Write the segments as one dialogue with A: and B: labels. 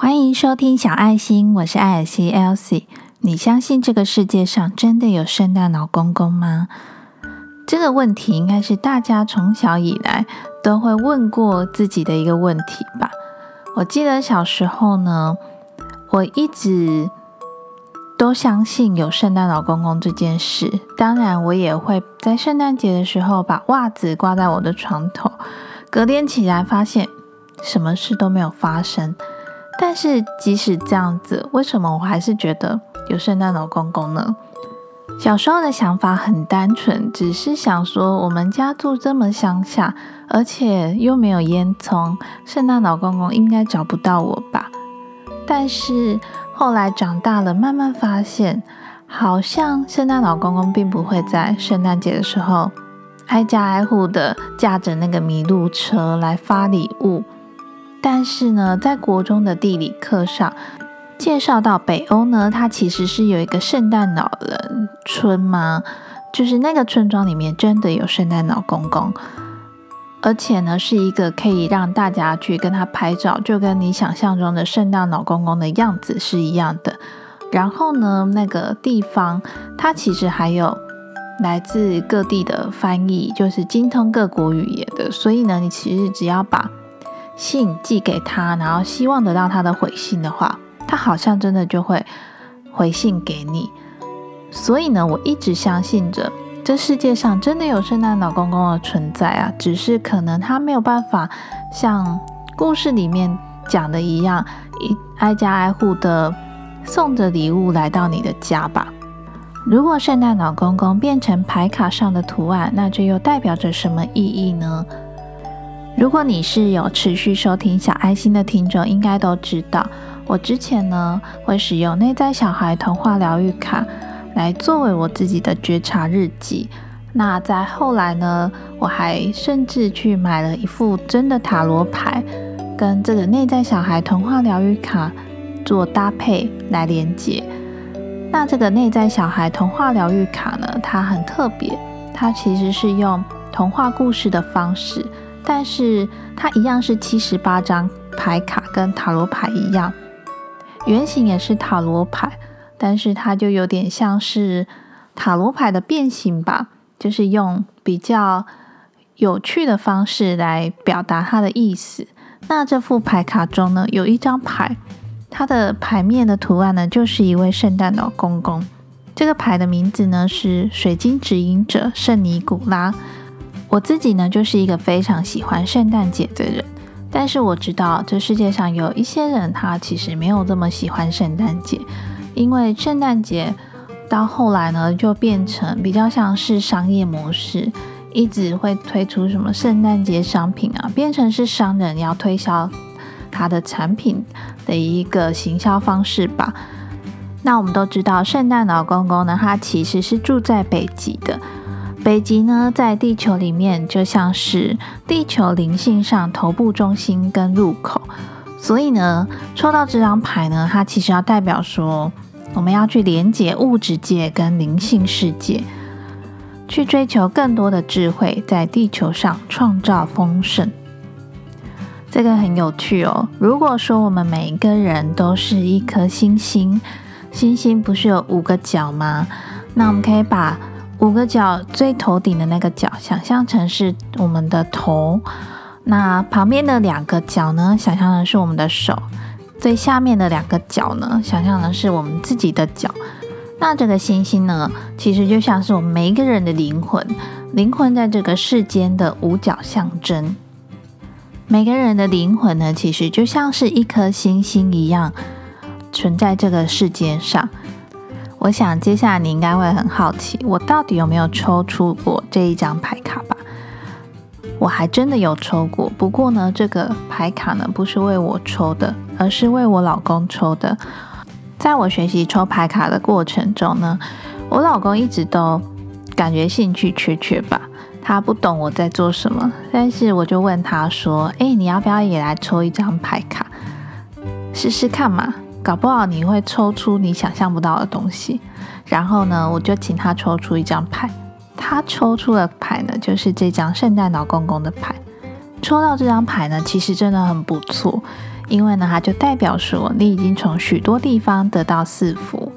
A: 欢迎收听小爱心，我是艾尔西 Elsie。你相信这个世界上真的有圣诞老公公吗？这个问题应该是大家从小以来都会问过自己的一个问题吧。我记得小时候呢，我一直都相信有圣诞老公公这件事。当然，我也会在圣诞节的时候把袜子挂在我的床头，隔天起来发现什么事都没有发生。但是即使这样子，为什么我还是觉得有圣诞老公公呢？小时候的想法很单纯，只是想说我们家住这么乡下，而且又没有烟囱，圣诞老公公应该找不到我吧？但是后来长大了，慢慢发现，好像圣诞老公公并不会在圣诞节的时候挨家挨户的驾着那个麋鹿车来发礼物。但是呢，在国中的地理课上介绍到北欧呢，它其实是有一个圣诞老人村吗？就是那个村庄里面真的有圣诞老公公，而且呢是一个可以让大家去跟他拍照，就跟你想象中的圣诞老公公的样子是一样的。然后呢，那个地方它其实还有来自各地的翻译，就是精通各国语言的，所以呢，你其实只要把信寄给他，然后希望得到他的回信的话，他好像真的就会回信给你。所以呢，我一直相信着这世界上真的有圣诞老公公的存在啊，只是可能他没有办法像故事里面讲的一样，一挨家挨户的送着礼物来到你的家吧。如果圣诞老公公变成牌卡上的图案，那这又代表着什么意义呢？如果你是有持续收听小爱心的听众，应该都知道，我之前呢会使用内在小孩童话疗愈卡来作为我自己的觉察日记。那在后来呢，我还甚至去买了一副真的塔罗牌，跟这个内在小孩童话疗愈卡做搭配来连接。那这个内在小孩童话疗愈卡呢，它很特别，它其实是用童话故事的方式。但是它一样是七十八张牌卡，跟塔罗牌一样，原型也是塔罗牌，但是它就有点像是塔罗牌的变形吧，就是用比较有趣的方式来表达它的意思。那这副牌卡中呢，有一张牌，它的牌面的图案呢，就是一位圣诞老公公。这个牌的名字呢是水晶指引者圣尼古拉。我自己呢，就是一个非常喜欢圣诞节的人，但是我知道这世界上有一些人，他其实没有这么喜欢圣诞节，因为圣诞节到后来呢，就变成比较像是商业模式，一直会推出什么圣诞节商品啊，变成是商人要推销他的产品的一个行销方式吧。那我们都知道，圣诞老公公呢，他其实是住在北极的。北极呢，在地球里面就像是地球灵性上头部中心跟入口，所以呢，抽到这张牌呢，它其实要代表说，我们要去连接物质界跟灵性世界，去追求更多的智慧，在地球上创造丰盛。这个很有趣哦。如果说我们每一个人都是一颗星星，星星不是有五个角吗？那我们可以把五个角最头顶的那个角，想象成是我们的头；那旁边的两个角呢，想象的是我们的手；最下面的两个角呢，想象的是我们自己的脚。那这个星星呢，其实就像是我们每一个人的灵魂，灵魂在这个世间的五角象征。每个人的灵魂呢，其实就像是一颗星星一样，存在这个世界上。我想接下来你应该会很好奇，我到底有没有抽出过这一张牌卡吧？我还真的有抽过，不过呢，这个牌卡呢不是为我抽的，而是为我老公抽的。在我学习抽牌卡的过程中呢，我老公一直都感觉兴趣缺缺吧，他不懂我在做什么，但是我就问他说：“哎，你要不要也来抽一张牌卡，试试看嘛？”搞不好你会抽出你想象不到的东西，然后呢，我就请他抽出一张牌，他抽出的牌呢，就是这张圣诞老公公的牌。抽到这张牌呢，其实真的很不错，因为呢，它就代表说你已经从许多地方得到赐福。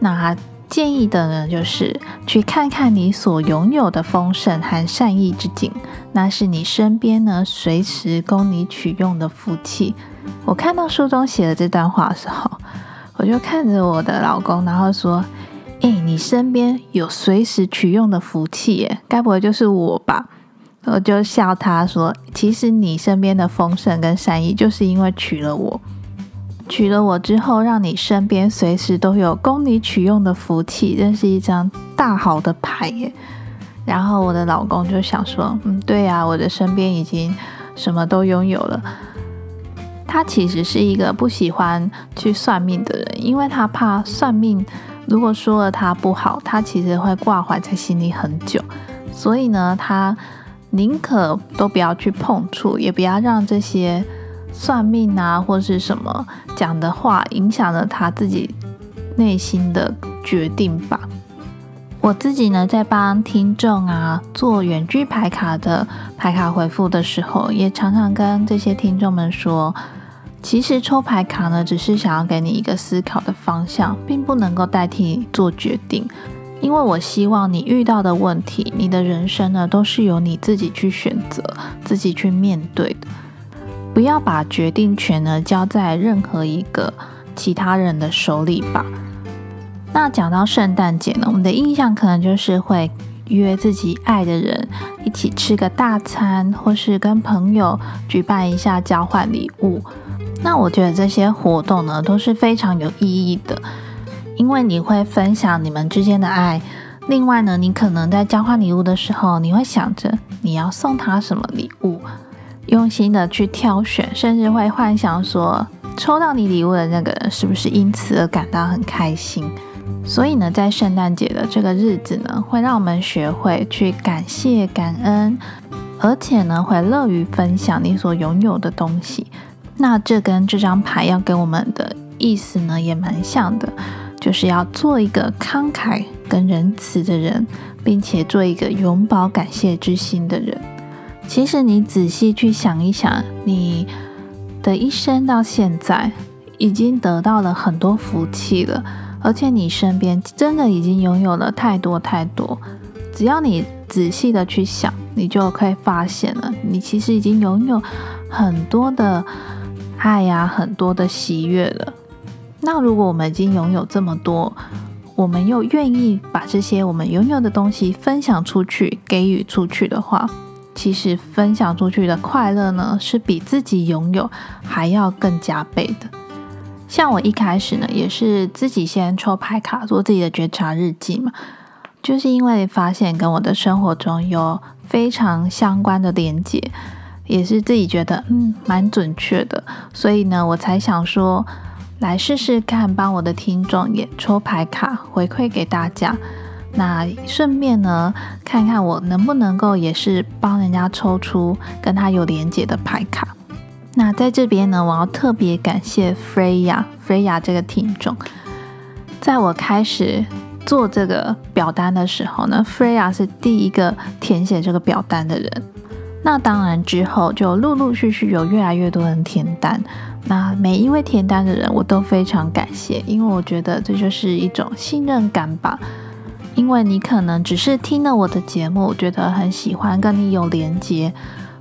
A: 那他建议的呢，就是去看看你所拥有的丰盛和善意之景，那是你身边呢随时供你取用的福气。我看到书中写的这段话的时候，我就看着我的老公，然后说：“哎，你身边有随时取用的福气，耶，该不会就是我吧？”我就笑他说：“其实你身边的丰盛跟善意，就是因为娶了我，娶了我之后，让你身边随时都有供你取用的福气，这是一张大好的牌耶。”然后我的老公就想说：“嗯，对呀，我的身边已经什么都拥有了。”他其实是一个不喜欢去算命的人，因为他怕算命，如果说了他不好，他其实会挂怀在心里很久。所以呢，他宁可都不要去碰触，也不要让这些算命啊或是什么讲的话影响了他自己内心的决定吧。我自己呢，在帮听众啊做远距排卡的排卡回复的时候，也常常跟这些听众们说。其实抽牌卡呢，只是想要给你一个思考的方向，并不能够代替你做决定。因为我希望你遇到的问题，你的人生呢，都是由你自己去选择、自己去面对的。不要把决定权呢交在任何一个其他人的手里吧。那讲到圣诞节呢，我们的印象可能就是会约自己爱的人一起吃个大餐，或是跟朋友举办一下交换礼物。那我觉得这些活动呢都是非常有意义的，因为你会分享你们之间的爱。另外呢，你可能在交换礼物的时候，你会想着你要送他什么礼物，用心的去挑选，甚至会幻想说抽到你礼物的那个人是不是因此而感到很开心。所以呢，在圣诞节的这个日子呢，会让我们学会去感谢、感恩，而且呢，会乐于分享你所拥有的东西。那这跟这张牌要给我们的意思呢，也蛮像的，就是要做一个慷慨跟仁慈的人，并且做一个永葆感谢之心的人。其实你仔细去想一想，你的一生到现在已经得到了很多福气了，而且你身边真的已经拥有了太多太多。只要你仔细的去想，你就可以发现了，你其实已经拥有很多的。爱呀，很多的喜悦了。那如果我们已经拥有这么多，我们又愿意把这些我们拥有的东西分享出去、给予出去的话，其实分享出去的快乐呢，是比自己拥有还要更加倍的。像我一开始呢，也是自己先抽牌卡做自己的觉察日记嘛，就是因为发现跟我的生活中有非常相关的连接。也是自己觉得嗯蛮准确的，所以呢，我才想说来试试看，帮我的听众也抽牌卡回馈给大家。那顺便呢，看看我能不能够也是帮人家抽出跟他有连接的牌卡。那在这边呢，我要特别感谢 Freya，Freya 这个听众，在我开始做这个表单的时候呢，Freya 是第一个填写这个表单的人。那当然，之后就陆陆续续有越来越多人填单。那每一位填单的人，我都非常感谢，因为我觉得这就是一种信任感吧。因为你可能只是听了我的节目，觉得很喜欢，跟你有连接，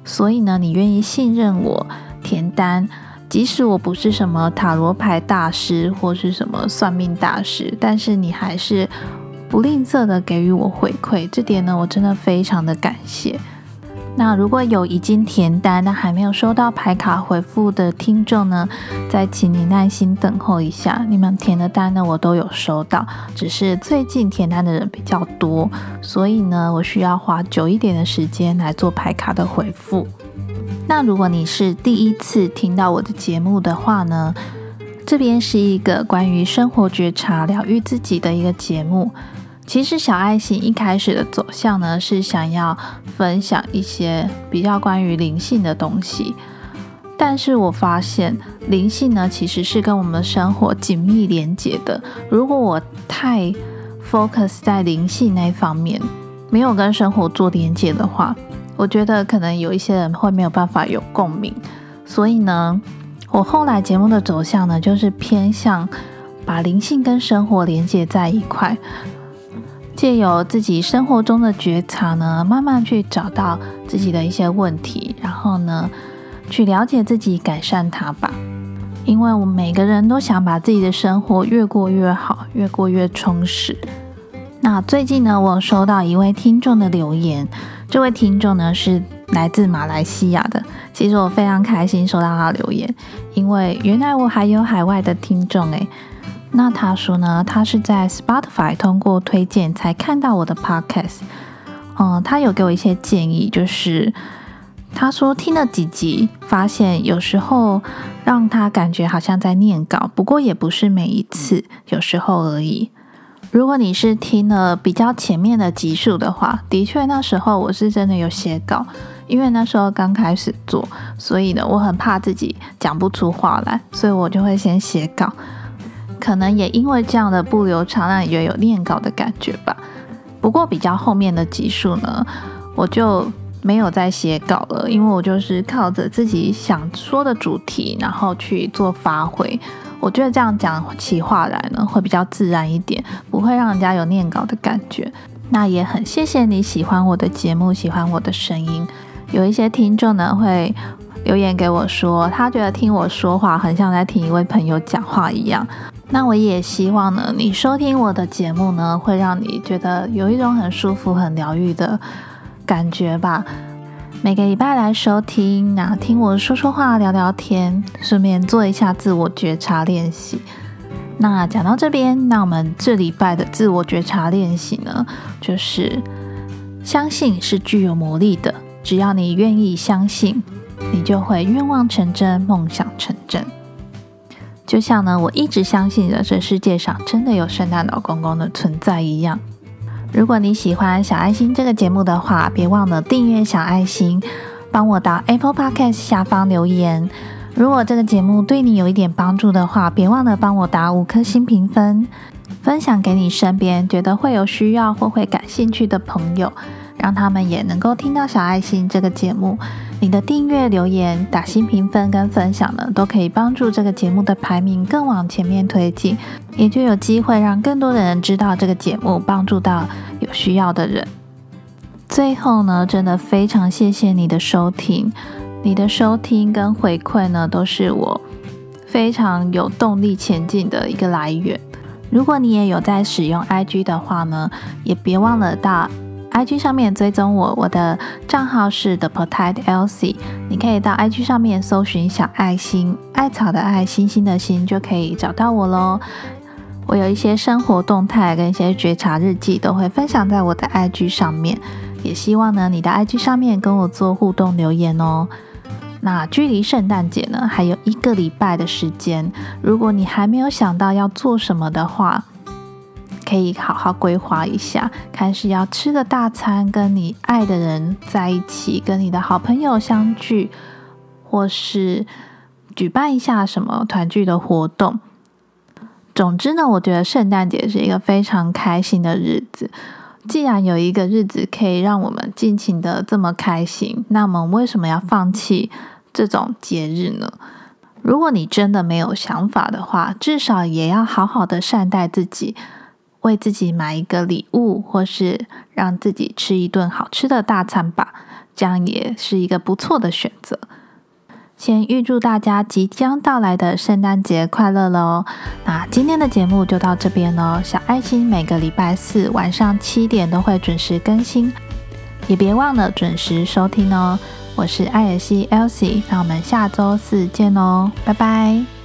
A: 所以呢，你愿意信任我填单。即使我不是什么塔罗牌大师或是什么算命大师，但是你还是不吝啬的给予我回馈，这点呢，我真的非常的感谢。那如果有已经填单但还没有收到牌卡回复的听众呢，再请你耐心等候一下。你们填的单呢，我都有收到，只是最近填单的人比较多，所以呢，我需要花久一点的时间来做牌卡的回复。那如果你是第一次听到我的节目的话呢，这边是一个关于生活觉察、疗愈自己的一个节目。其实小爱心一开始的走向呢，是想要分享一些比较关于灵性的东西。但是我发现灵性呢，其实是跟我们生活紧密连接的。如果我太 focus 在灵性那一方面，没有跟生活做连接的话，我觉得可能有一些人会没有办法有共鸣。所以呢，我后来节目的走向呢，就是偏向把灵性跟生活连接在一块，借由自己生活中的觉察呢，慢慢去找到自己的一些问题，然后呢，去了解自己，改善它吧。因为我们每个人都想把自己的生活越过越好，越过越充实。那最近呢，我收到一位听众的留言，这位听众呢是来自马来西亚的。其实我非常开心收到他留言，因为原来我还有海外的听众诶。那他说呢，他是在 Spotify 通过推荐才看到我的 Podcast。嗯，他有给我一些建议，就是他说听了几集，发现有时候让他感觉好像在念稿，不过也不是每一次，有时候而已。如果你是听了比较前面的集数的话，的确那时候我是真的有写稿，因为那时候刚开始做，所以呢，我很怕自己讲不出话来，所以我就会先写稿。可能也因为这样的不流畅，让你觉得有念稿的感觉吧。不过比较后面的集数呢，我就没有再写稿了，因为我就是靠着自己想说的主题，然后去做发挥。我觉得这样讲起话来呢，会比较自然一点，不会让人家有念稿的感觉。那也很谢谢你喜欢我的节目，喜欢我的声音。有一些听众呢会留言给我说，他觉得听我说话很像在听一位朋友讲话一样。那我也希望呢，你收听我的节目呢，会让你觉得有一种很舒服、很疗愈的感觉吧。每个礼拜来收听，那听我说说话、聊聊天，顺便做一下自我觉察练习。那讲到这边，那我们这礼拜的自我觉察练习呢，就是相信是具有魔力的。只要你愿意相信，你就会愿望成真、梦想成真。就像呢，我一直相信着这世界上真的有圣诞老公公的存在一样。如果你喜欢小爱心这个节目的话，别忘了订阅小爱心，帮我到 Apple Podcast 下方留言。如果这个节目对你有一点帮助的话，别忘了帮我打五颗星评分，分享给你身边觉得会有需要或会感兴趣的朋友，让他们也能够听到小爱心这个节目。你的订阅、留言、打新评分跟分享呢，都可以帮助这个节目的排名更往前面推进，也就有机会让更多的人知道这个节目，帮助到有需要的人。最后呢，真的非常谢谢你的收听，你的收听跟回馈呢，都是我非常有动力前进的一个来源。如果你也有在使用 IG 的话呢，也别忘了到。IG 上面追踪我，我的账号是 The Potato Elsie，你可以到 IG 上面搜寻小爱心，艾草的爱，心心的心，就可以找到我喽。我有一些生活动态跟一些觉察日记，都会分享在我的 IG 上面。也希望呢，你的 IG 上面跟我做互动留言哦。那距离圣诞节呢，还有一个礼拜的时间，如果你还没有想到要做什么的话，可以好好规划一下，看是要吃个大餐，跟你爱的人在一起，跟你的好朋友相聚，或是举办一下什么团聚的活动。总之呢，我觉得圣诞节是一个非常开心的日子。既然有一个日子可以让我们尽情的这么开心，那么为什么要放弃这种节日呢？如果你真的没有想法的话，至少也要好好的善待自己。为自己买一个礼物，或是让自己吃一顿好吃的大餐吧，这样也是一个不错的选择。先预祝大家即将到来的圣诞节快乐喽！那今天的节目就到这边喽。小爱心每个礼拜四晚上七点都会准时更新，也别忘了准时收听哦。我是艾尔西 Elsie，那我们下周四见哦，拜拜。